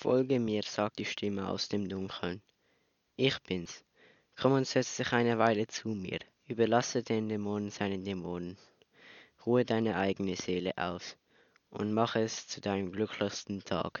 Folge mir, sagt die Stimme aus dem Dunkeln. Ich bin's. Komm und setz dich eine Weile zu mir. Überlasse den Dämonen seinen Dämonen. Ruhe deine eigene Seele aus und mach es zu deinem glücklichsten Tag.